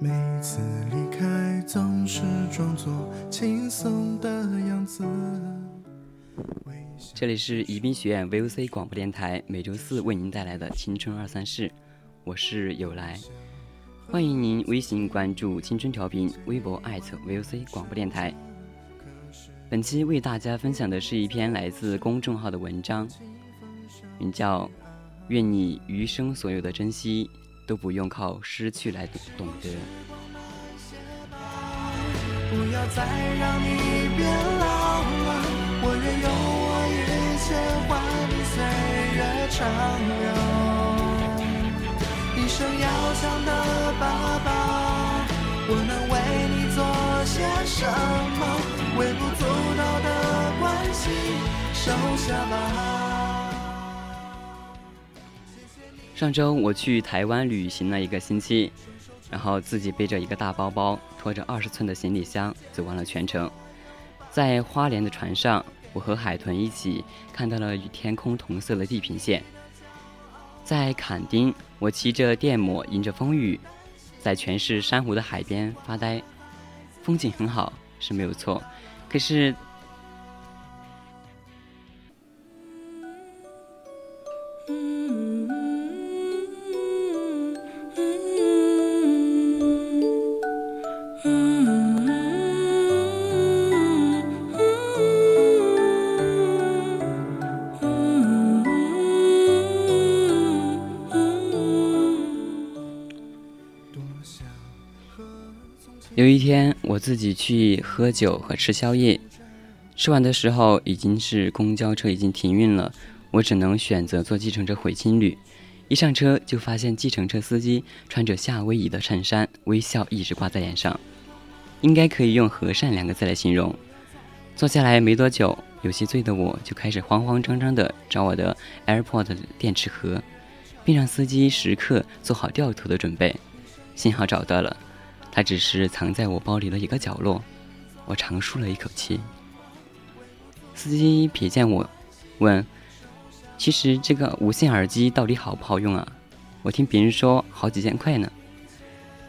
每次离开总是装作轻松的样子。这里是宜宾学院 VOC 广播电台，每周四为您带来的青春二三事，我是有来。欢迎您微信关注“青春调频”，微博 @VOC 广播电台。本期为大家分享的是一篇来自公众号的文章，名叫《愿你余生所有的珍惜都不用靠失去来懂得》。不要再让你变老了，我愿用我一切换你岁月长流。一生要强的爸爸，我能为你做些什么？微不足道的关心，收下吧。上周我去台湾旅行了一个星期，然后自己背着一个大包包，拖着二十寸的行李箱，走完了全程。在花莲的船上，我和海豚一起看到了与天空同色的地平线。在坎丁，我骑着电摩，迎着风雨，在全是珊瑚的海边发呆，风景很好，是没有错，可是。有一天，我自己去喝酒和吃宵夜，吃完的时候已经是公交车已经停运了，我只能选择坐计程车回青旅。一上车就发现计程车司机穿着夏威夷的衬衫，微笑一直挂在脸上，应该可以用和善两个字来形容。坐下来没多久，有些醉的我就开始慌慌张张地找我的 AirPod 电池盒，并让司机时刻做好掉头的准备。幸好找到了。它只是藏在我包里的一个角落，我长舒了一口气。司机瞥见我，问：“其实这个无线耳机到底好不好用啊？我听别人说好几千块呢。”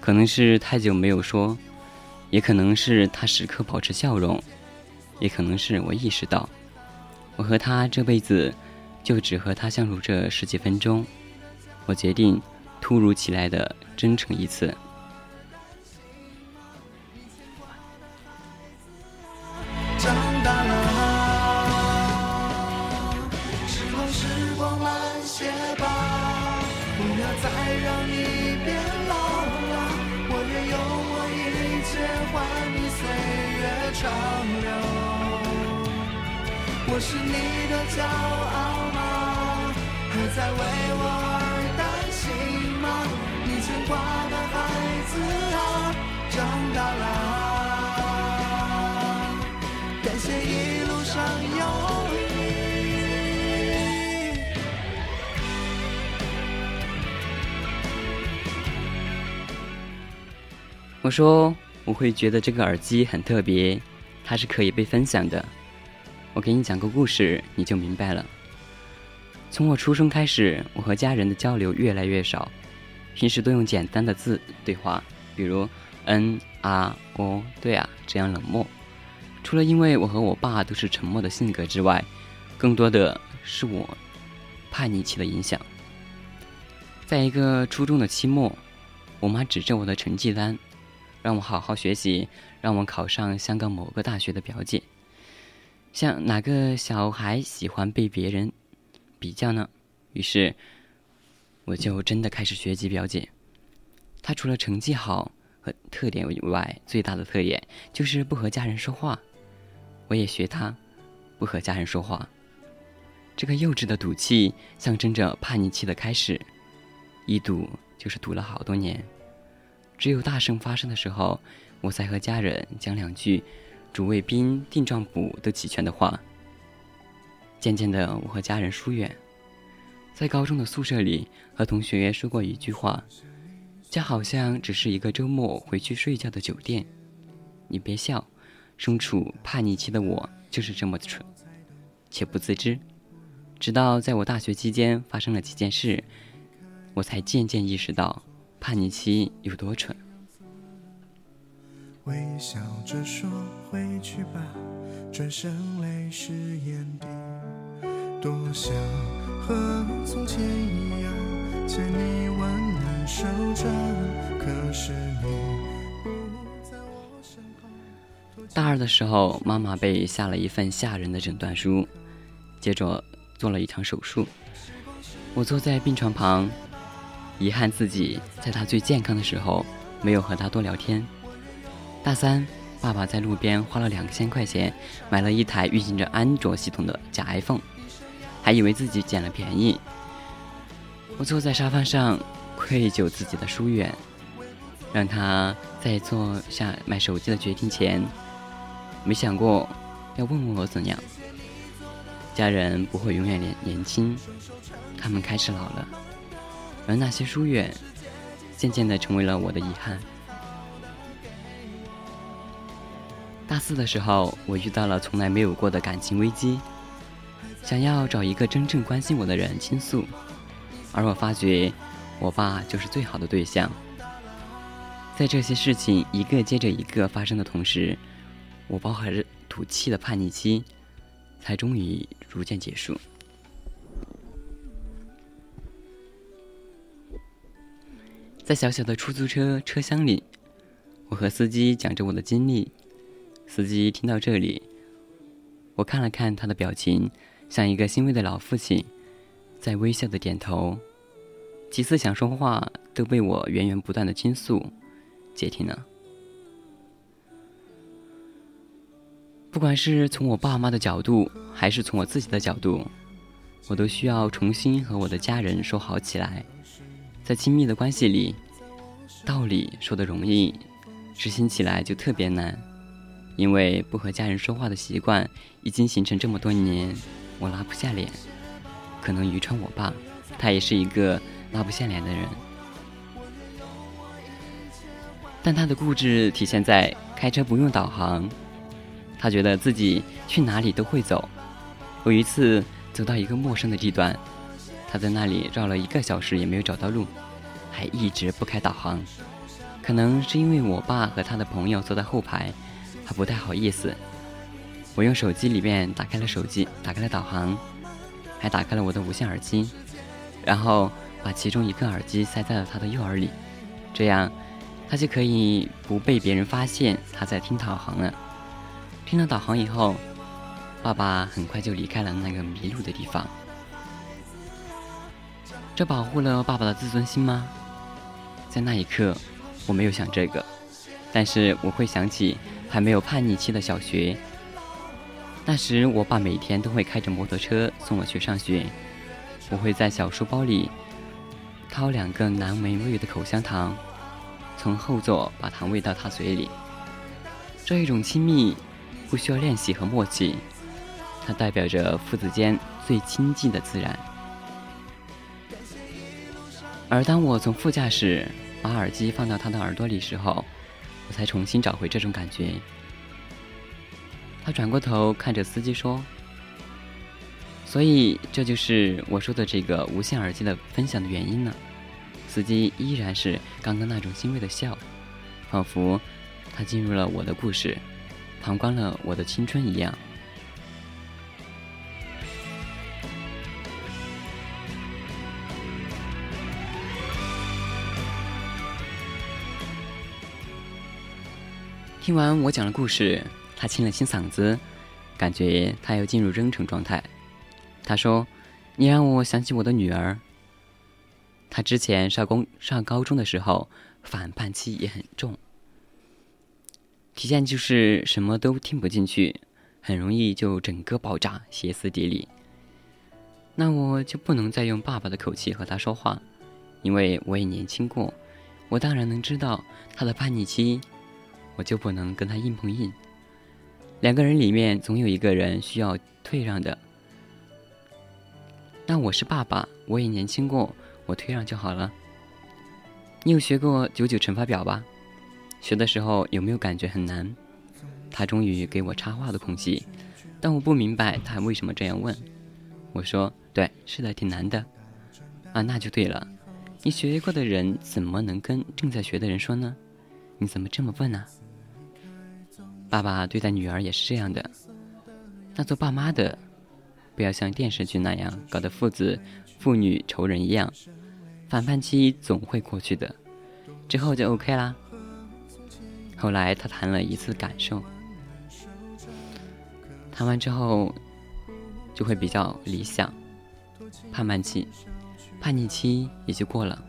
可能是太久没有说，也可能是他时刻保持笑容，也可能是我意识到，我和他这辈子就只和他相处这十几分钟。我决定突如其来的真诚一次。我是你的骄傲吗？还在为我而担心吗？你牵挂的孩子啊，长大了。感谢一路上有你。我说，我会觉得这个耳机很特别，它是可以被分享的。我给你讲个故事，你就明白了。从我出生开始，我和家人的交流越来越少，平时都用简单的字对话，比如“嗯”“啊”“哦”“对啊”这样冷漠。除了因为我和我爸都是沉默的性格之外，更多的是我叛逆期的影响。在一个初中的期末，我妈指着我的成绩单，让我好好学习，让我考上香港某个大学的表姐。像哪个小孩喜欢被别人比较呢？于是，我就真的开始学习表姐。她除了成绩好和特点以外，最大的特点就是不和家人说话。我也学她，不和家人说话。这个幼稚的赌气，象征着叛逆期的开始。一赌就是赌了好多年，只有大胜发生的时候，我才和家人讲两句“主谓宾，定状补”都齐全的话。渐渐的，我和家人疏远，在高中的宿舍里和同学说过一句话：“家好像只是一个周末回去睡觉的酒店。”你别笑，身处叛逆期的我就是这么蠢，且不自知。直到在我大学期间发生了几件事。我才渐渐意识到，叛逆期有多蠢。微笑着说回去吧，转身泪湿眼底。多想和从前一样，牵你温暖手掌。可是你不在我身旁。大二的时候，妈妈被下了一份吓人的诊断书，接着做了一场手术。我坐在病床旁。遗憾自己在他最健康的时候没有和他多聊天。大三，爸爸在路边花了两千块钱买了一台运行着安卓系统的假 iPhone，还以为自己捡了便宜。我坐在沙发上，愧疚自己的疏远，让他在做下买手机的决定前，没想过要问问我怎样。家人不会永远年年轻，他们开始老了。而那些疏远，渐渐的成为了我的遗憾。大四的时候，我遇到了从来没有过的感情危机，想要找一个真正关心我的人倾诉，而我发觉，我爸就是最好的对象。在这些事情一个接着一个发生的同时，我包含着赌气的叛逆期，才终于逐渐结束。在小小的出租车车厢里，我和司机讲着我的经历。司机听到这里，我看了看他的表情，像一个欣慰的老父亲，在微笑的点头。几次想说话都被我源源不断的倾诉接听了。不管是从我爸妈的角度，还是从我自己的角度，我都需要重新和我的家人说好起来。在亲密的关系里，道理说的容易，执行起来就特别难。因为不和家人说话的习惯已经形成这么多年，我拉不下脸。可能于川我爸，他也是一个拉不下脸的人。但他的固执体现在开车不用导航，他觉得自己去哪里都会走。有一次走到一个陌生的地段。他在那里绕了一个小时也没有找到路，还一直不开导航。可能是因为我爸和他的朋友坐在后排，他不太好意思。我用手机里面打开了手机，打开了导航，还打开了我的无线耳机，然后把其中一个耳机塞在了他的右耳里，这样他就可以不被别人发现他在听导航了。听了导航以后，爸爸很快就离开了那个迷路的地方。这保护了爸爸的自尊心吗？在那一刻，我没有想这个，但是我会想起还没有叛逆期的小学。那时，我爸每天都会开着摩托车送我去上学，我会在小书包里掏两个难闻味的口香糖，从后座把糖喂到他嘴里。这一种亲密，不需要练习和默契，它代表着父子间最亲近的自然。而当我从副驾驶把耳机放到他的耳朵里时候，我才重新找回这种感觉。他转过头看着司机说：“所以这就是我说的这个无线耳机的分享的原因呢。”司机依然是刚刚那种欣慰的笑，仿佛他进入了我的故事，旁观了我的青春一样。听完我讲的故事，他清了清嗓子，感觉他要进入真诚状态。他说：“你让我想起我的女儿。”她之前上公上高中的时候，反叛期也很重，体现就是什么都听不进去，很容易就整个爆炸，歇斯底里。那我就不能再用爸爸的口气和他说话，因为我也年轻过，我当然能知道他的叛逆期，我就不能跟他硬碰硬。两个人里面总有一个人需要退让的。那我是爸爸，我也年轻过。我退让就好了。你有学过九九乘法表吧？学的时候有没有感觉很难？他终于给我插话的空隙，但我不明白他为什么这样问。我说：“对，是的，挺难的。”啊，那就对了。你学过的人怎么能跟正在学的人说呢？你怎么这么笨呢？爸爸对待女儿也是这样的。那做爸妈的，不要像电视剧那样搞得父子、父女仇人一样。反叛期总会过去的，之后就 OK 啦。后来他谈了一次感受，谈完之后就会比较理想，叛叛期、叛逆期也就过了。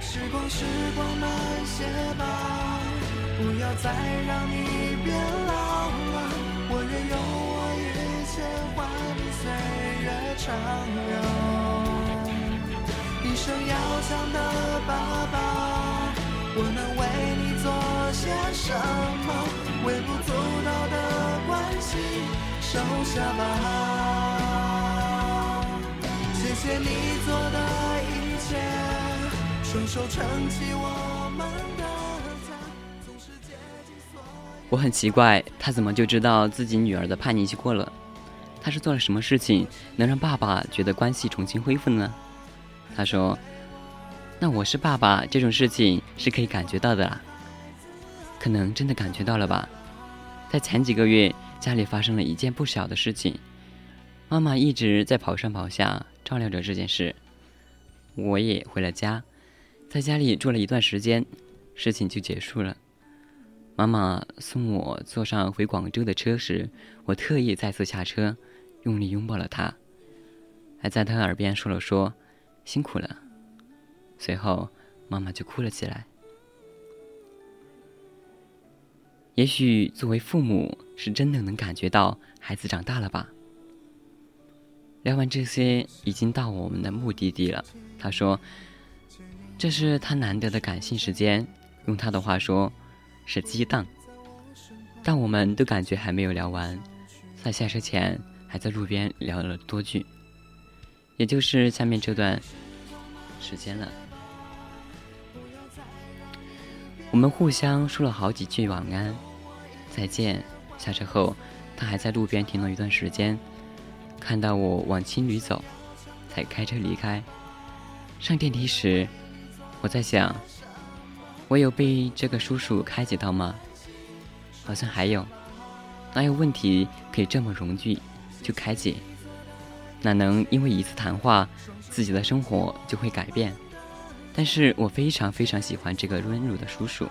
时光时光慢些吧，不要再让你变老了。我愿用我一切换你岁月长流。一生要强的爸爸，我能为你做些什么？微不足道的关心，收下吧。谢谢你做的一切，双手撑起我们的，我很奇怪，他怎么就知道自己女儿的叛逆期过了？他是做了什么事情，能让爸爸觉得关系重新恢复呢？他说：“那我是爸爸，这种事情是可以感觉到的啦。可能真的感觉到了吧？在前几个月，家里发生了一件不小的事情，妈妈一直在跑上跑下照料着这件事。我也回了家，在家里住了一段时间，事情就结束了。妈妈送我坐上回广州的车时，我特意再次下车，用力拥抱了她，还在她耳边说了说。”辛苦了。随后，妈妈就哭了起来。也许作为父母，是真的能感觉到孩子长大了吧。聊完这些，已经到我们的目的地了。他说：“这是他难得的感性时间，用他的话说，是激荡。”但我们都感觉还没有聊完，在下车前，还在路边聊了多句。也就是下面这段时间了，我们互相说了好几句晚安、再见。下车后，他还在路边停了一段时间，看到我往青旅走，才开车离开。上电梯时，我在想，我有被这个叔叔开解到吗？好像还有，哪有问题可以这么容易就开解？哪能因为一次谈话，自己的生活就会改变？但是我非常非常喜欢这个温柔的叔叔，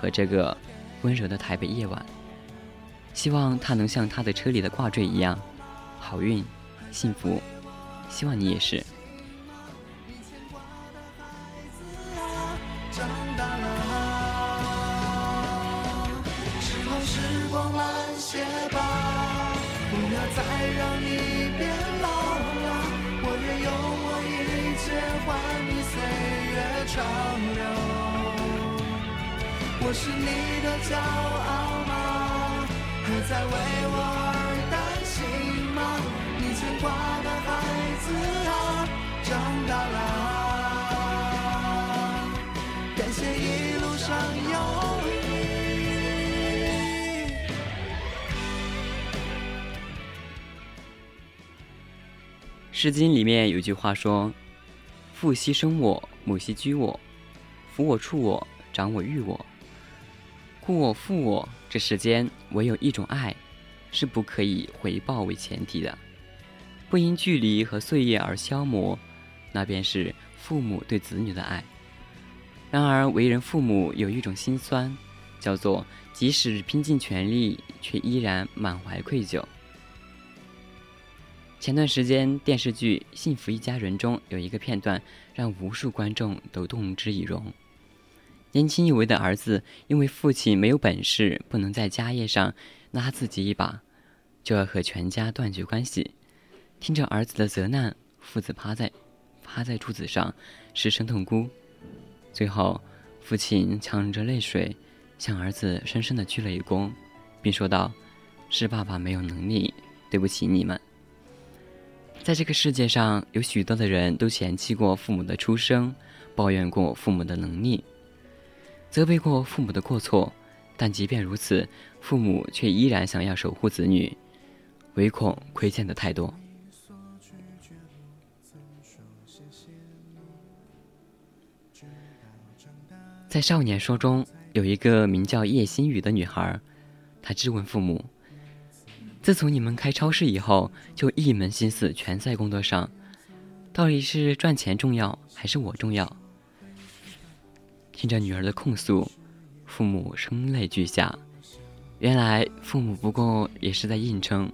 和这个温柔的台北夜晚。希望他能像他的车里的挂坠一样，好运、幸福。希望你也是。上有你。《诗经》里面有句话说：“父兮生我，母兮居我，抚我处我，长我育我。故我负我，这世间唯有一种爱，是不可以回报为前提的，不因距离和岁月而消磨，那便是父母对子女的爱。然而，为人父母有一种心酸，叫做即使拼尽全力，却依然满怀愧疚。”前段时间，电视剧《幸福一家人》中有一个片段，让无数观众都动之以容。年轻有为的儿子因为父亲没有本事，不能在家业上拉自己一把，就要和全家断绝关系。听着儿子的责难，父子趴在趴在柱子上，失声痛哭。最后，父亲强忍着泪水向儿子深深的鞠了一躬，并说道：“是爸爸没有能力，对不起你们。”在这个世界上，有许多的人都嫌弃过父母的出生，抱怨过父母的能力，责备过父母的过错，但即便如此，父母却依然想要守护子女，唯恐亏欠的太多。在少年说中，有一个名叫叶心雨的女孩，她质问父母。自从你们开超市以后，就一门心思全在工作上，到底是赚钱重要还是我重要？听着女儿的控诉，父母声泪俱下。原来父母不过也是在硬撑，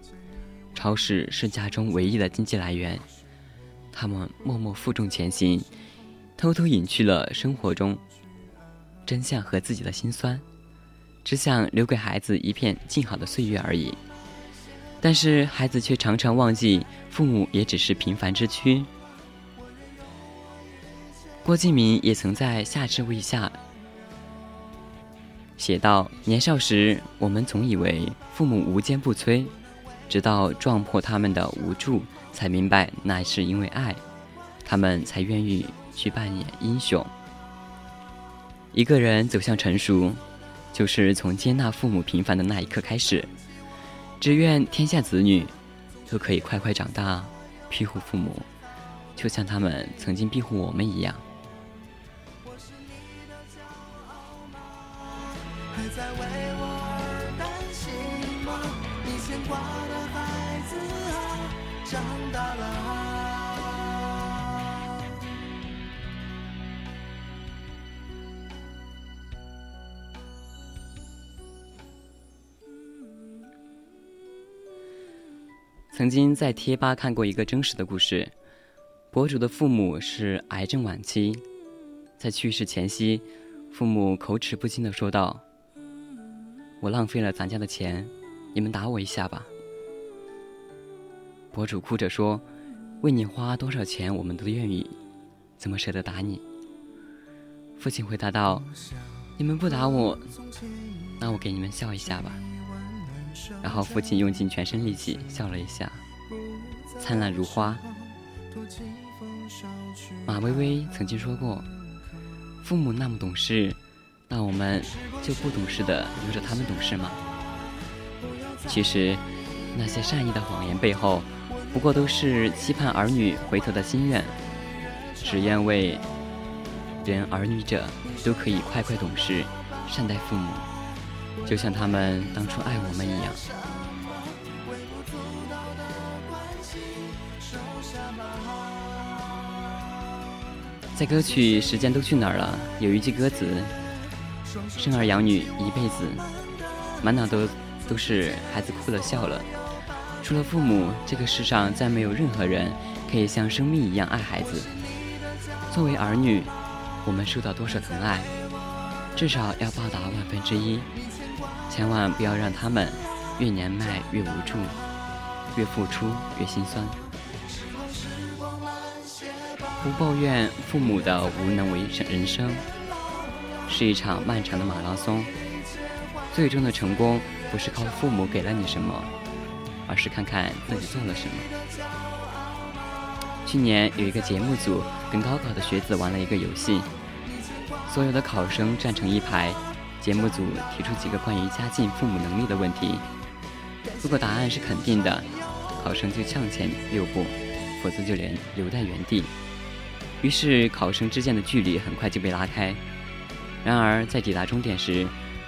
超市是家中唯一的经济来源，他们默默负重前行，偷偷隐去了生活中真相和自己的心酸，只想留给孩子一片静好的岁月而已。但是孩子却常常忘记，父母也只是平凡之躯。郭敬明也曾在《夏至未夏》写道：“年少时，我们总以为父母无坚不摧，直到撞破他们的无助，才明白那是因为爱，他们才愿意去扮演英雄。一个人走向成熟，就是从接纳父母平凡的那一刻开始。”只愿天下子女都可以快快长大，庇护父母，就像他们曾经庇护我们一样。长大了。曾经在贴吧看过一个真实的故事，博主的父母是癌症晚期，在去世前夕，父母口齿不清的说道：“我浪费了咱家的钱，你们打我一下吧。”博主哭着说：“为你花多少钱，我们都愿意，怎么舍得打你？”父亲回答道：“你们不打我，那我给你们笑一下吧。”然后父亲用尽全身力气笑了一下，灿烂如花。马薇薇曾经说过：“父母那么懂事，那我们就不懂事的留着他们懂事吗？”其实，那些善意的谎言背后，不过都是期盼儿女回头的心愿。只愿为人儿女者都可以快快懂事，善待父母。就像他们当初爱我们一样。在歌曲《时间都去哪儿了》有一句歌词：“生儿养女一辈子，满脑都都是孩子哭了笑了。除了父母，这个世上再没有任何人可以像生命一样爱孩子。作为儿女，我们受到多少疼爱，至少要报答万分之一。”千万不要让他们越年迈越无助，越付出越心酸。不抱怨父母的无能为人生，是一场漫长的马拉松。最终的成功不是靠父母给了你什么，而是看看自己做了什么。去年有一个节目组跟高考的学子玩了一个游戏，所有的考生站成一排，节目组提出几个关于家境、父母能力的问题。如果答案是肯定的，考生就向前六步，否则就连留在原地。于是考生之间的距离很快就被拉开。然而在抵达终点时，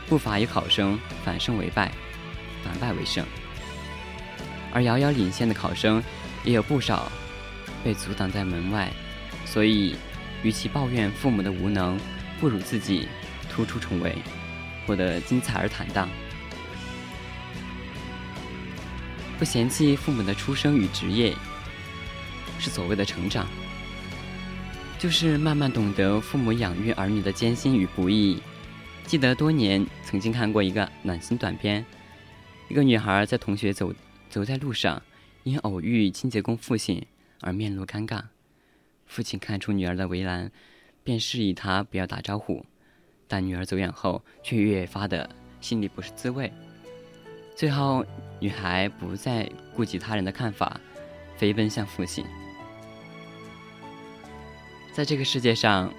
不乏有考生反胜为败，反败为胜。而遥遥领先的考生也有不少被阻挡在门外。所以，与其抱怨父母的无能，不如自己突出重围，活得精彩而坦荡。不嫌弃父母的出生与职业，是所谓的成长。就是慢慢懂得父母养育儿女的艰辛与不易。记得多年曾经看过一个暖心短片，一个女孩在同学走走在路上，因偶遇清洁工父亲而面露尴尬。父亲看出女儿的为难，便示意她不要打招呼。但女儿走远后，却越发的心里不是滋味。最后，女孩不再顾及他人的看法，飞奔向父亲。在这个世界上，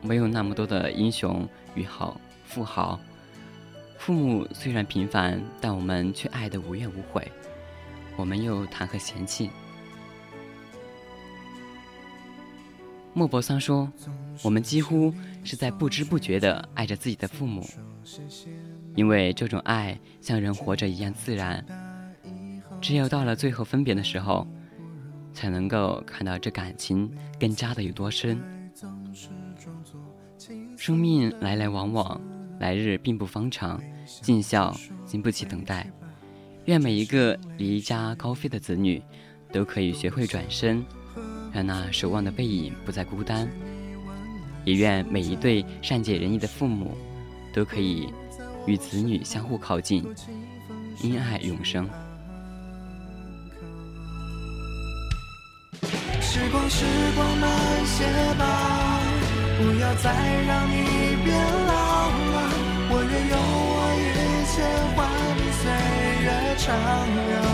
没有那么多的英雄与豪富豪。父母虽然平凡，但我们却爱得无怨无悔。我们又谈何嫌弃？莫泊桑说：“我们几乎是在不知不觉地爱着自己的父母，因为这种爱像人活着一样自然。只有到了最后分别的时候。”才能够看到这感情更加的有多深。生命来来往往，来日并不方长，尽孝经不起等待。愿每一个离家高飞的子女，都可以学会转身，让那守望的背影不再孤单。也愿每一对善解人意的父母，都可以与子女相互靠近，因爱永生。时光，时光慢些吧，不要再让你变老了。我愿用我一切换你岁月长留。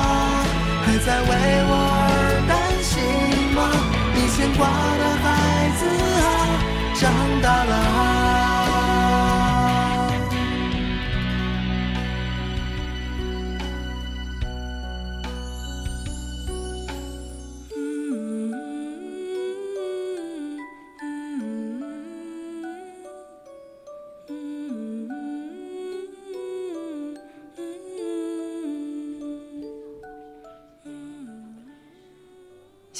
在为我而担心吗？你牵挂的孩子啊，长大了。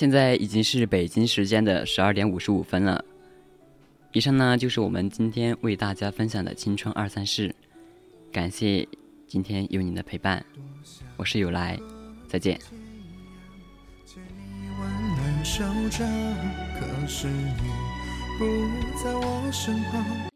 现在已经是北京时间的十二点五十五分了。以上呢就是我们今天为大家分享的青春二三事，感谢今天有您的陪伴，我是有来，再见。可是你不在我身旁。